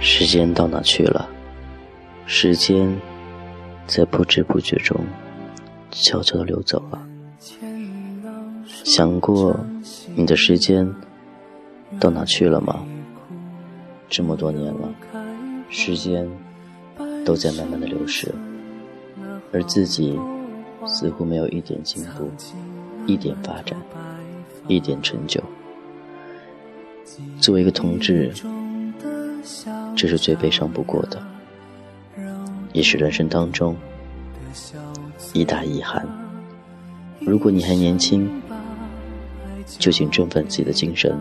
时间到哪去了？时间在不知不觉中悄悄地流走了。想过你的时间到哪去了吗？这么多年了，时间都在慢慢的流逝，而自己似乎没有一点进步，一点发展，一点成就。作为一个同志。这是最悲伤不过的，也是人生当中一大遗憾。如果你还年轻，就请振奋自己的精神，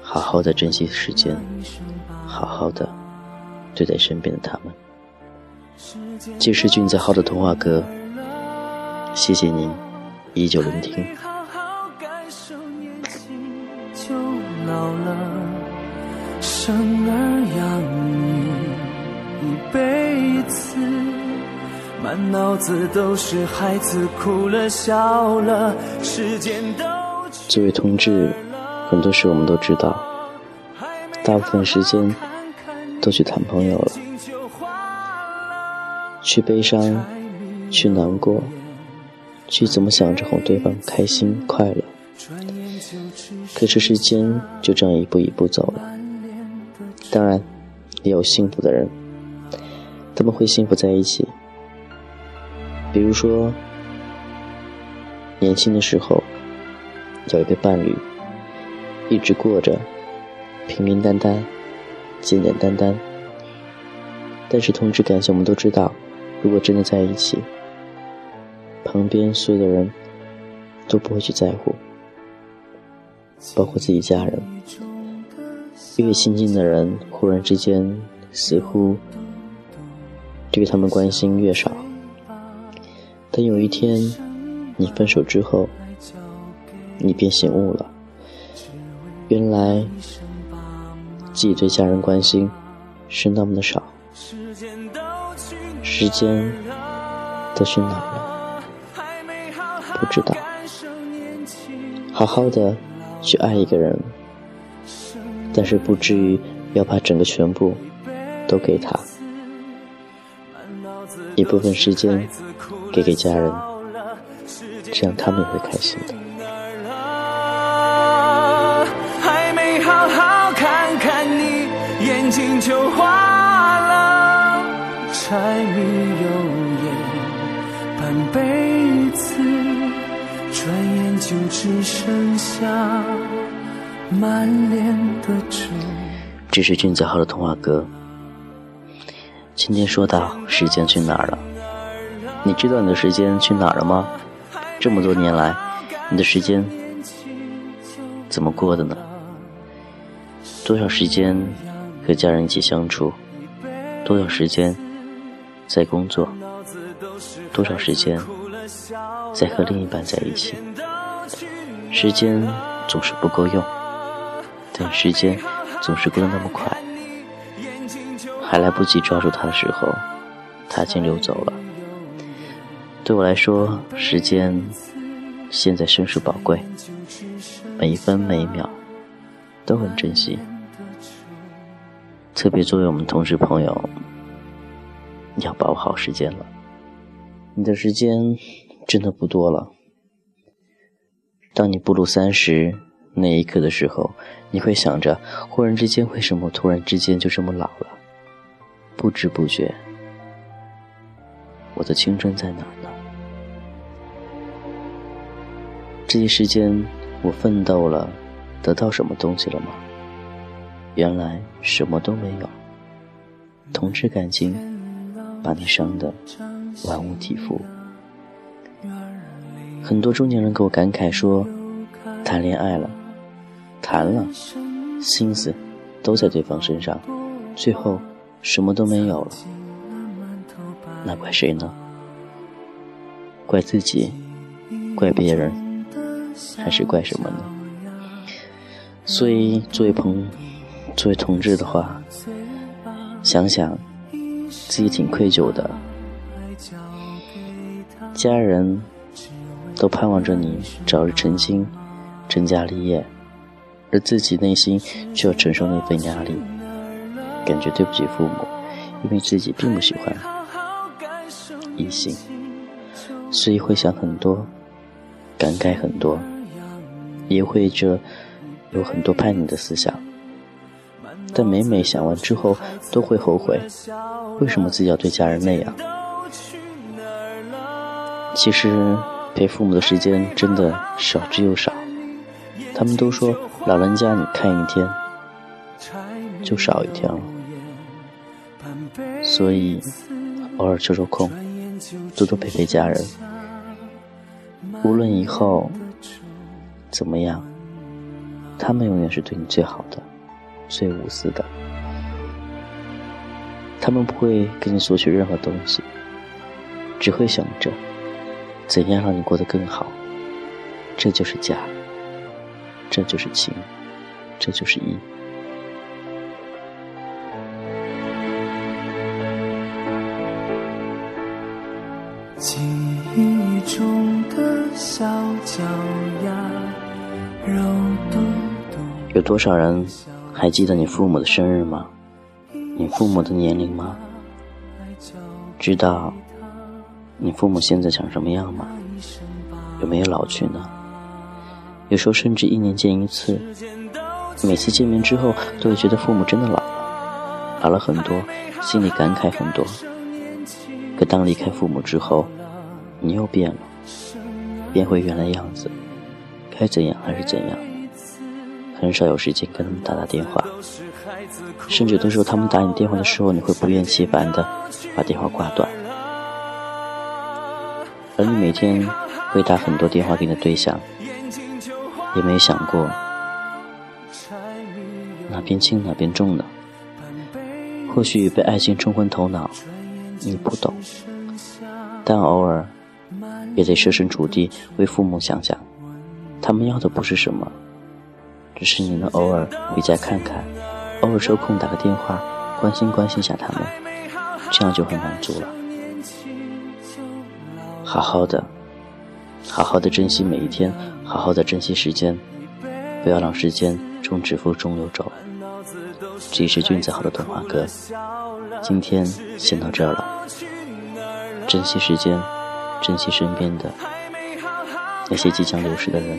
好好的珍惜时间，好好的对待身边的他们。这是俊子浩的童话歌，谢谢您依旧聆听。生儿养女一辈子，满脑子都是孩子哭了笑了，时间都作为同志，很多事我们都知道，大部分时间都去谈朋友了，去悲伤，去难过，去怎么想着哄对方开心快乐，可是时间就这样一步一步走了。当然，也有幸福的人，他们会幸福在一起。比如说，年轻的时候有一个伴侣，一直过着平平淡淡、简简单单。但是同志感情，我们都知道，如果真的在一起，旁边所有的人都不会去在乎，包括自己家人。越亲近的人，忽然之间似乎对他们关心越少。等有一天你分手之后，你便醒悟了，原来自己对家人关心是那么的少。时间都去哪了？不知道。好好的去爱一个人。但是不至于要把整个全部都给他，一部分时间给给家人，这样他们也会开心的。还没好好看看你，眼睛就花了，柴米油盐半辈子，转眼就只剩下。满脸的这是俊子浩的童话歌。今天说到时间去哪儿了？你知道你的时间去哪儿了吗？这么多年来，你的时间怎么过的呢？多少时间和家人一起相处？多少时间在工作？多少时间在和另一半在一起？时间总是不够用。但时间总是过得那么快，还来不及抓住他的时候，他已经流走了。对我来说，时间现在甚是宝贵，每一分每一秒都很珍惜。特别作为我们同事朋友，你要把握好时间了。你的时间真的不多了。当你步入三十。那一刻的时候，你会想着：忽然之间，为什么突然之间就这么老了？不知不觉，我的青春在哪呢？这些时间，我奋斗了，得到什么东西了吗？原来什么都没有。同志感情，把你伤得玩物体肤。很多中年人给我感慨说：谈恋爱了。谈了，心思都在对方身上，最后什么都没有了，那怪谁呢？怪自己，怪别人，还是怪什么呢？所以，作为朋，作为同志的话，想想自己挺愧疚的。家人都盼望着你早日成亲、成家立业，而自己内心却要承受那份压力，感觉对不起父母，因为自己并不喜欢异性，所以会想很多，感慨很多，也会着有很多叛逆的思想。但每每想完之后，都会后悔，为什么自己要对家人那样？其实陪父母的时间真的少之又少。他们都说老人家你看一天，就少一天了。所以偶尔抽抽空，多多陪陪家人。无论以后怎么样，他们永远是对你最好的。最无私的，他们不会跟你索取任何东西，只会想着怎样让你过得更好。这就是家，这就是情，这就是义。记忆中的小脚丫，肉嘟嘟。有多少人？还记得你父母的生日吗？你父母的年龄吗？知道你父母现在长什么样吗？有没有老去呢？有时候甚至一年见一次，每次见面之后都会觉得父母真的老了，老了很多，心里感慨很多。可当离开父母之后，你又变了，变回原来样子，该怎样还是怎样。很少有时间跟他们打打电话，甚至有的时候他们打你电话的时候，你会不厌其烦的把电话挂断。而你每天会打很多电话给你的对象，也没想过哪边轻哪边重呢？或许被爱情冲昏头脑，你不懂，但偶尔也得设身处地为父母想想，他们要的不是什么。只是你能偶尔回家看看，偶尔抽空打个电话，关心关心下他们，这样就很满足了。好好的，好好的珍惜每一天，好好的珍惜时间，不要让时间从指缝中流走。这里是君子好的童话哥，今天先到这儿了。珍惜时间，珍惜身边的那些即将流逝的人。